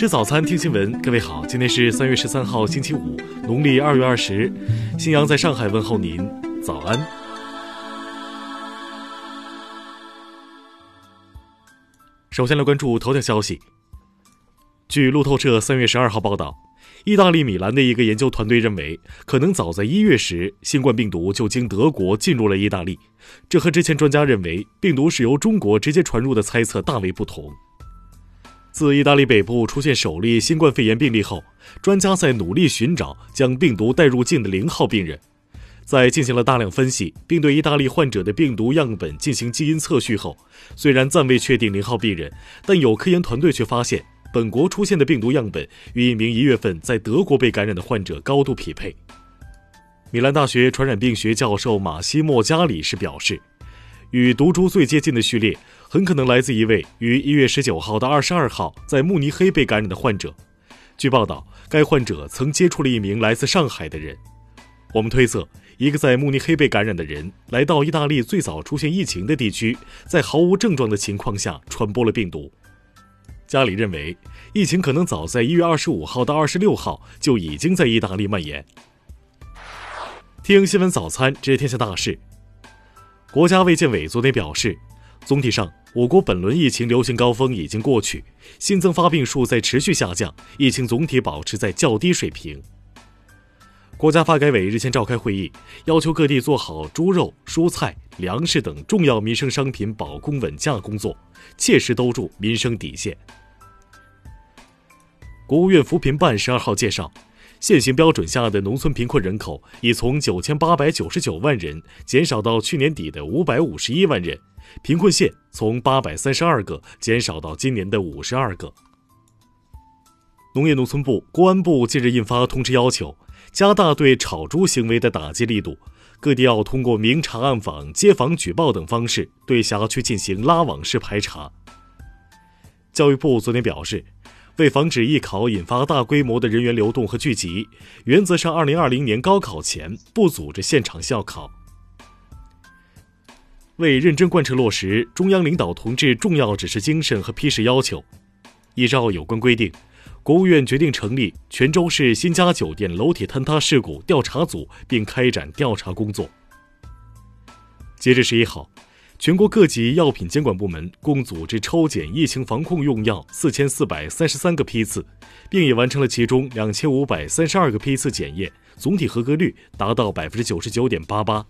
吃早餐，听新闻。各位好，今天是三月十三号，星期五，农历二月二十。新阳在上海问候您，早安。首先来关注头条消息。据路透社三月十二号报道，意大利米兰的一个研究团队认为，可能早在一月时，新冠病毒就经德国进入了意大利。这和之前专家认为病毒是由中国直接传入的猜测大为不同。自意大利北部出现首例新冠肺炎病例后，专家在努力寻找将病毒带入境的零号病人。在进行了大量分析，并对意大利患者的病毒样本进行基因测序后，虽然暂未确定零号病人，但有科研团队却发现，本国出现的病毒样本与一名一月份在德国被感染的患者高度匹配。米兰大学传染病学教授马西莫·加里士表示。与毒株最接近的序列，很可能来自一位于一月十九号到二十二号在慕尼黑被感染的患者。据报道，该患者曾接触了一名来自上海的人。我们推测，一个在慕尼黑被感染的人来到意大利最早出现疫情的地区，在毫无症状的情况下传播了病毒。加里认为，疫情可能早在一月二十五号到二十六号就已经在意大利蔓延。听新闻早餐，知天下大事。国家卫健委昨天表示，总体上，我国本轮疫情流行高峰已经过去，新增发病数在持续下降，疫情总体保持在较低水平。国家发改委日前召开会议，要求各地做好猪肉、蔬菜、粮食等重要民生商品保供稳价工作，切实兜住民生底线。国务院扶贫办十二号介绍。现行标准下的农村贫困人口已从九千八百九十九万人减少到去年底的五百五十一万人，贫困县从八百三十二个减少到今年的五十二个。农业农村部、公安部近日印发通知，要求加大对炒猪行为的打击力度，各地要通过明察暗访、街访举报等方式，对辖区进行拉网式排查。教育部昨天表示。为防止艺考引发大规模的人员流动和聚集，原则上，二零二零年高考前不组织现场校考。为认真贯彻落实中央领导同志重要指示精神和批示要求，依照有关规定，国务院决定成立泉州市新家酒店楼体坍塌事故调查组，并开展调查工作。截至十一号。全国各级药品监管部门共组织抽检疫情防控用药四千四百三十三个批次，并已完成了其中两千五百三十二个批次检验，总体合格率达到百分之九十九点八八。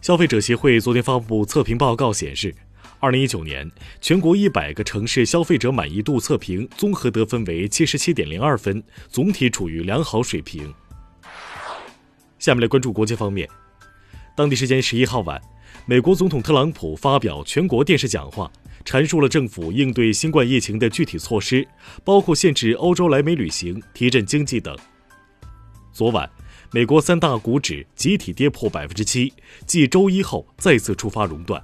消费者协会昨天发布测评报告显示，二零一九年全国一百个城市消费者满意度测评综合得分为七十七点零二分，总体处于良好水平。下面来关注国际方面，当地时间十一号晚。美国总统特朗普发表全国电视讲话，阐述了政府应对新冠疫情的具体措施，包括限制欧洲来美旅行、提振经济等。昨晚，美国三大股指集体跌破百分之七，继周一后再次触发熔断。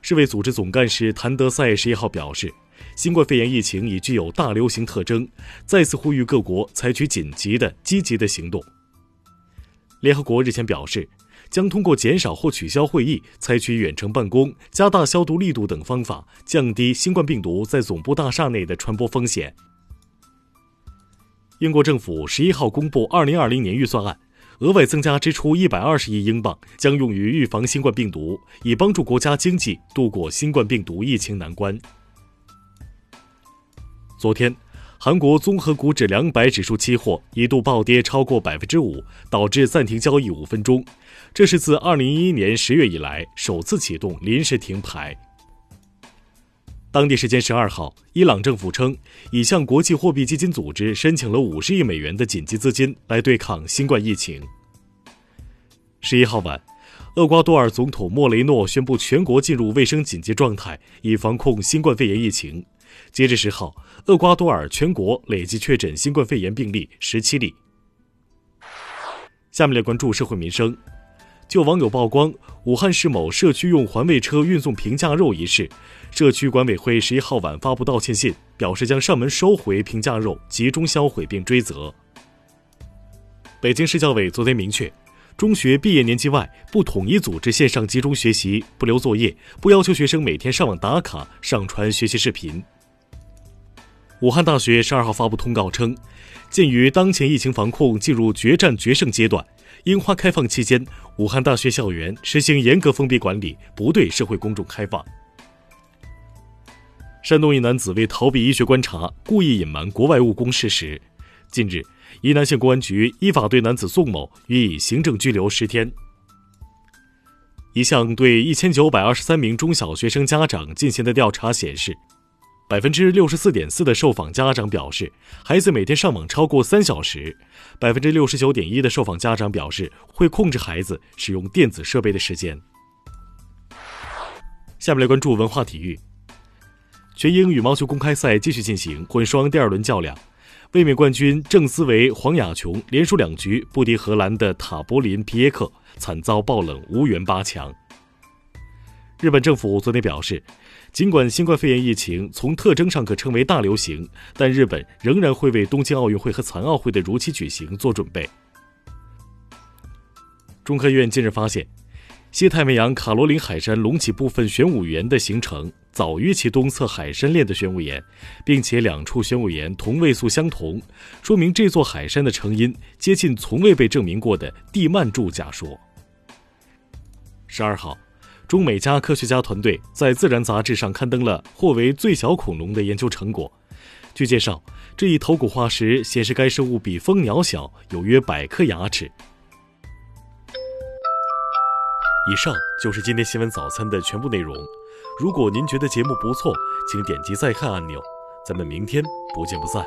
世卫组织总干事谭德赛十一号表示，新冠肺炎疫情已具有大流行特征，再次呼吁各国采取紧急的、积极的行动。联合国日前表示。将通过减少或取消会议、采取远程办公、加大消毒力度等方法，降低新冠病毒在总部大厦内的传播风险。英国政府十一号公布二零二零年预算案，额外增加支出一百二十亿英镑，将用于预防新冠病毒，以帮助国家经济度过新冠病毒疫情难关。昨天。韩国综合股指两百指数期货一度暴跌超过百分之五，导致暂停交易五分钟。这是自二零一一年十月以来首次启动临时停牌。当地时间十二号，伊朗政府称已向国际货币基金组织申请了五十亿美元的紧急资金来对抗新冠疫情。十一号晚，厄瓜多尔总统莫雷诺宣布全国进入卫生紧急状态，以防控新冠肺炎疫情。截至十号，厄瓜多尔全国累计确诊新冠肺炎病例十七例。下面来关注社会民生。就网友曝光武汉市某社区用环卫车运送平价肉一事，社区管委会十一号晚发布道歉信，表示将上门收回平价肉，集中销毁并追责。北京市教委昨天明确，中学毕业年级外不统一组织线上集中学习，不留作业，不要求学生每天上网打卡、上传学习视频。武汉大学十二号发布通告称，鉴于当前疫情防控进入决战决胜阶段，樱花开放期间，武汉大学校园实行严格封闭管理，不对社会公众开放。山东一男子为逃避医学观察，故意隐瞒国外务工事实。近日，沂南县公安局依法对男子宋某予以行政拘留十天。一项对一千九百二十三名中小学生家长进行的调查显示。百分之六十四点四的受访家长表示，孩子每天上网超过三小时；百分之六十九点一的受访家长表示，会控制孩子使用电子设备的时间。下面来关注文化体育。全英羽毛球公开赛继续进行混双第二轮较量，卫冕冠军郑思维、黄雅琼连输两局，不敌荷兰的塔波林皮耶克，惨遭爆冷，无缘八强。日本政府昨天表示。尽管新冠肺炎疫情从特征上可称为大流行，但日本仍然会为东京奥运会和残奥会的如期举行做准备。中科院近日发现，西太平洋卡罗琳海山隆起部分玄武岩的形成早于其东侧海山链的玄武岩，并且两处玄武岩同位素相同，说明这座海山的成因接近从未被证明过的地幔柱假说。十二号。中美加科学家团队在《自然》杂志上刊登了或为最小恐龙的研究成果。据介绍，这一头骨化石显示该生物比蜂鸟小，有约百颗牙齿。以上就是今天新闻早餐的全部内容。如果您觉得节目不错，请点击再看按钮。咱们明天不见不散。